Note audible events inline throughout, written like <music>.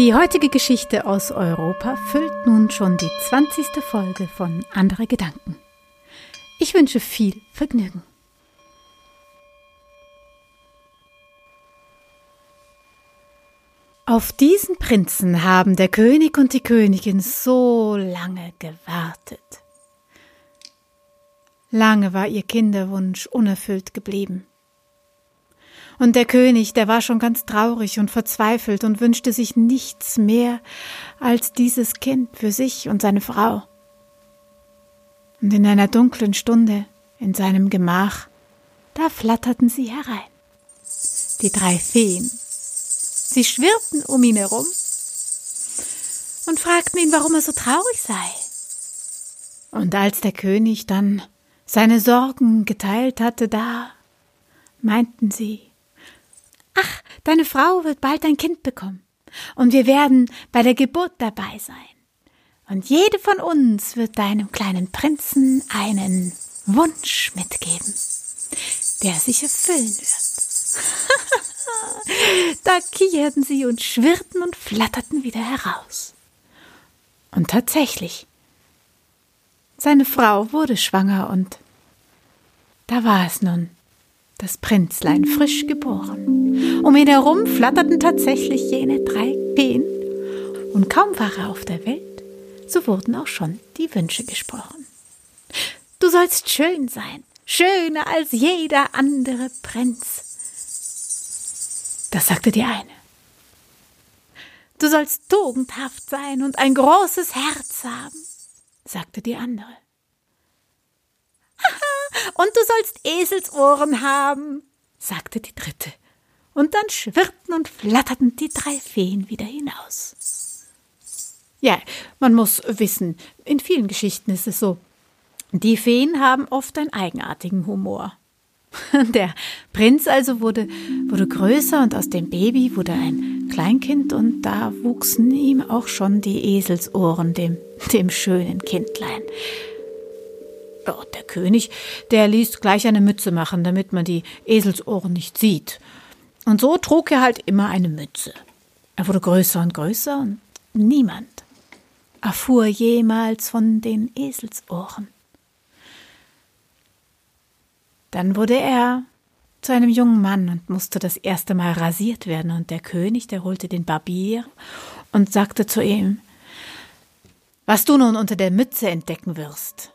Die heutige Geschichte aus Europa füllt nun schon die 20. Folge von Andere Gedanken. Ich wünsche viel Vergnügen. Auf diesen Prinzen haben der König und die Königin so lange gewartet. Lange war ihr Kinderwunsch unerfüllt geblieben. Und der König, der war schon ganz traurig und verzweifelt und wünschte sich nichts mehr als dieses Kind für sich und seine Frau. Und in einer dunklen Stunde in seinem Gemach, da flatterten sie herein. Die drei Feen. Sie schwirrten um ihn herum und fragten ihn, warum er so traurig sei. Und als der König dann seine Sorgen geteilt hatte, da meinten sie, deine Frau wird bald ein Kind bekommen. Und wir werden bei der Geburt dabei sein. Und jede von uns wird deinem kleinen Prinzen einen Wunsch mitgeben, der sich erfüllen wird. <laughs> da kicherten sie und schwirrten und flatterten wieder heraus. Und tatsächlich, seine Frau wurde schwanger und da war es nun das Prinzlein frisch geboren. Um ihn herum flatterten tatsächlich jene drei Feen, und kaum war er auf der Welt, so wurden auch schon die Wünsche gesprochen. Du sollst schön sein, schöner als jeder andere Prinz. Das sagte die eine. Du sollst tugendhaft sein und ein großes Herz haben, sagte die andere. Und du sollst Eselsohren haben, sagte die dritte. Und dann schwirrten und flatterten die drei Feen wieder hinaus. Ja, man muss wissen, in vielen Geschichten ist es so. Die Feen haben oft einen eigenartigen Humor. <laughs> Der Prinz also wurde, wurde größer und aus dem Baby wurde ein Kleinkind und da wuchsen ihm auch schon die Eselsohren, dem, dem schönen Kindlein. Oh, der König, der ließ gleich eine Mütze machen, damit man die Eselsohren nicht sieht. Und so trug er halt immer eine Mütze. Er wurde größer und größer und niemand erfuhr jemals von den Eselsohren. Dann wurde er zu einem jungen Mann und musste das erste Mal rasiert werden, und der König, der holte den Barbier und sagte zu ihm Was du nun unter der Mütze entdecken wirst,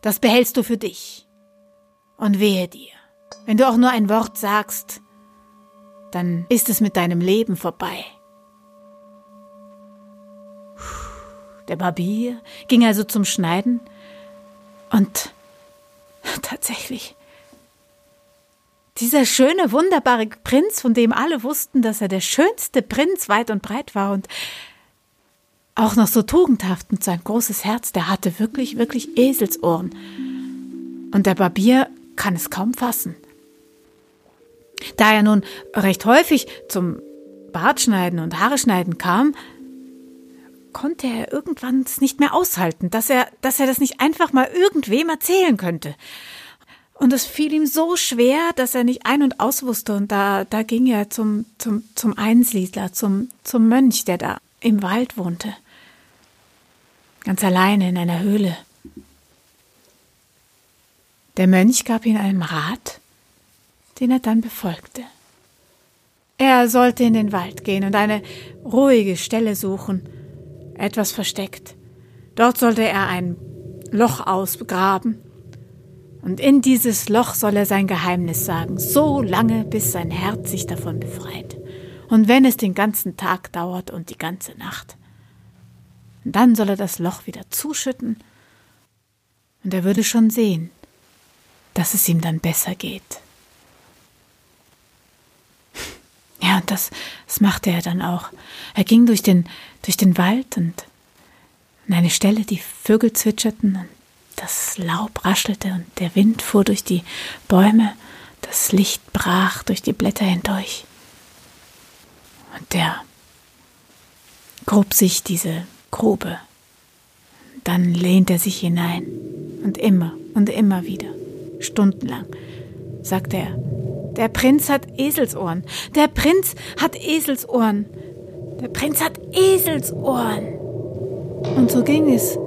das behältst du für dich. Und wehe dir, wenn du auch nur ein Wort sagst, dann ist es mit deinem Leben vorbei. Der Barbier ging also zum Schneiden und <laughs> tatsächlich, dieser schöne, wunderbare Prinz, von dem alle wussten, dass er der schönste Prinz weit und breit war und auch noch so tugendhaft und sein großes Herz, der hatte wirklich, wirklich Eselsohren. Und der Barbier kann es kaum fassen. Da er nun recht häufig zum Bartschneiden und Haare schneiden kam, konnte er irgendwann es nicht mehr aushalten, dass er, dass er das nicht einfach mal irgendwem erzählen könnte. Und es fiel ihm so schwer, dass er nicht ein- und aus wusste. Und da, da ging er zum, zum, zum Einsiedler, zum, zum Mönch, der da im Wald wohnte. Ganz alleine in einer Höhle. Der Mönch gab ihm einen Rat, den er dann befolgte. Er sollte in den Wald gehen und eine ruhige Stelle suchen, etwas versteckt. Dort sollte er ein Loch ausgraben, und in dieses Loch soll er sein Geheimnis sagen, so lange, bis sein Herz sich davon befreit und wenn es den ganzen Tag dauert und die ganze Nacht. Und dann soll er das Loch wieder zuschütten, und er würde schon sehen, dass es ihm dann besser geht. Ja, und das, das machte er dann auch. Er ging durch den, durch den Wald und an eine Stelle, die Vögel zwitscherten und das Laub raschelte und der Wind fuhr durch die Bäume, das Licht brach durch die Blätter hindurch. Und der grub sich diese Grube. Dann lehnt er sich hinein und immer und immer wieder, stundenlang, sagt er, der Prinz hat Eselsohren, der Prinz hat Eselsohren. der Prinz hat Eselsohren. Und so ging es,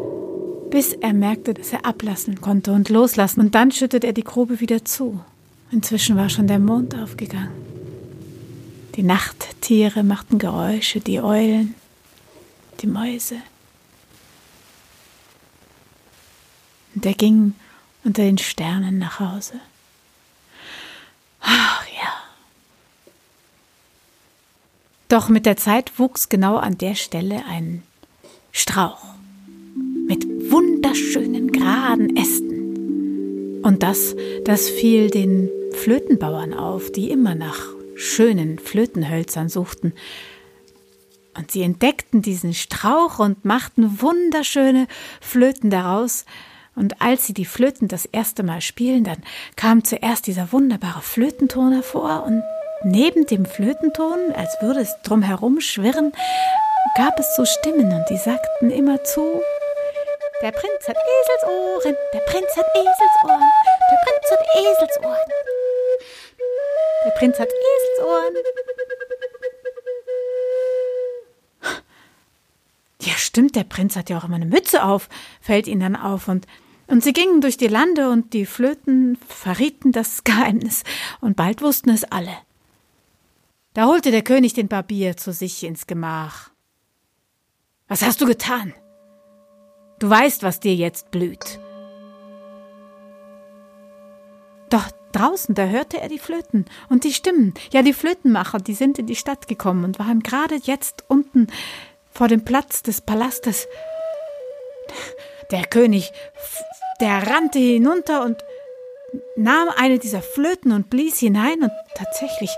bis er merkte, dass er ablassen konnte und loslassen. Und dann schüttete er die Grube wieder zu. Inzwischen war schon der Mond aufgegangen. Die Nachttiere machten Geräusche, die Eulen, die Mäuse. Und er ging unter den Sternen nach Hause. Ach ja. Doch mit der Zeit wuchs genau an der Stelle ein Strauch mit wunderschönen geraden Ästen. Und das, das fiel den Flötenbauern auf, die immer nach schönen Flötenhölzern suchten. Und sie entdeckten diesen Strauch und machten wunderschöne Flöten daraus, und als sie die Flöten das erste Mal spielen, dann kam zuerst dieser wunderbare Flötenton hervor und neben dem Flötenton, als würde es drumherum schwirren, gab es so Stimmen und die sagten immer zu, der Prinz hat Eselsohren, der Prinz hat Eselsohren, der Prinz hat Eselsohren. Der Prinz hat Eselsohren. Ja, stimmt, der Prinz hat ja auch immer eine Mütze auf, fällt ihnen dann auf und und sie gingen durch die Lande und die Flöten verrieten das <laughs> Geheimnis, und bald wussten es alle. Da holte der König den Barbier zu sich ins Gemach. Was hast du getan? Du weißt, was dir jetzt blüht. Doch draußen, da hörte er die Flöten und die Stimmen. Ja, die Flötenmacher, die sind in die Stadt gekommen und waren gerade jetzt unten vor dem Platz des Palastes. Der König der rannte hinunter und nahm eine dieser Flöten und blies hinein, und tatsächlich,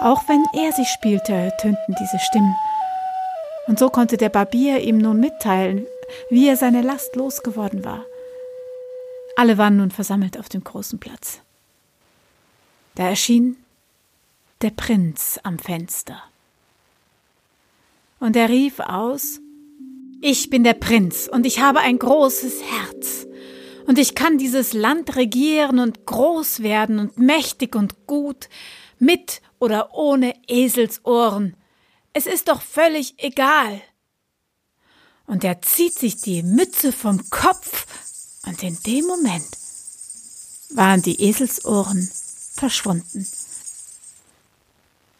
auch wenn er sie spielte, ertönten diese Stimmen. Und so konnte der Barbier ihm nun mitteilen, wie er seine Last losgeworden war. Alle waren nun versammelt auf dem großen Platz. Da erschien der Prinz am Fenster. Und er rief aus Ich bin der Prinz, und ich habe ein großes Herz und ich kann dieses Land regieren und groß werden und mächtig und gut, mit oder ohne Eselsohren. Es ist doch völlig egal. Und er zieht sich die Mütze vom Kopf, und in dem Moment waren die Eselsohren verschwunden.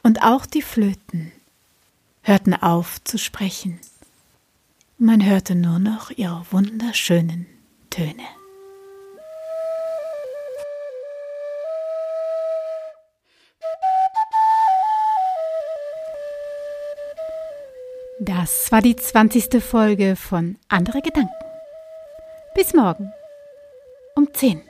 Und auch die Flöten hörten auf zu sprechen. Man hörte nur noch ihre wunderschönen Töne. Das war die 20. Folge von Andere Gedanken. Bis morgen um 10.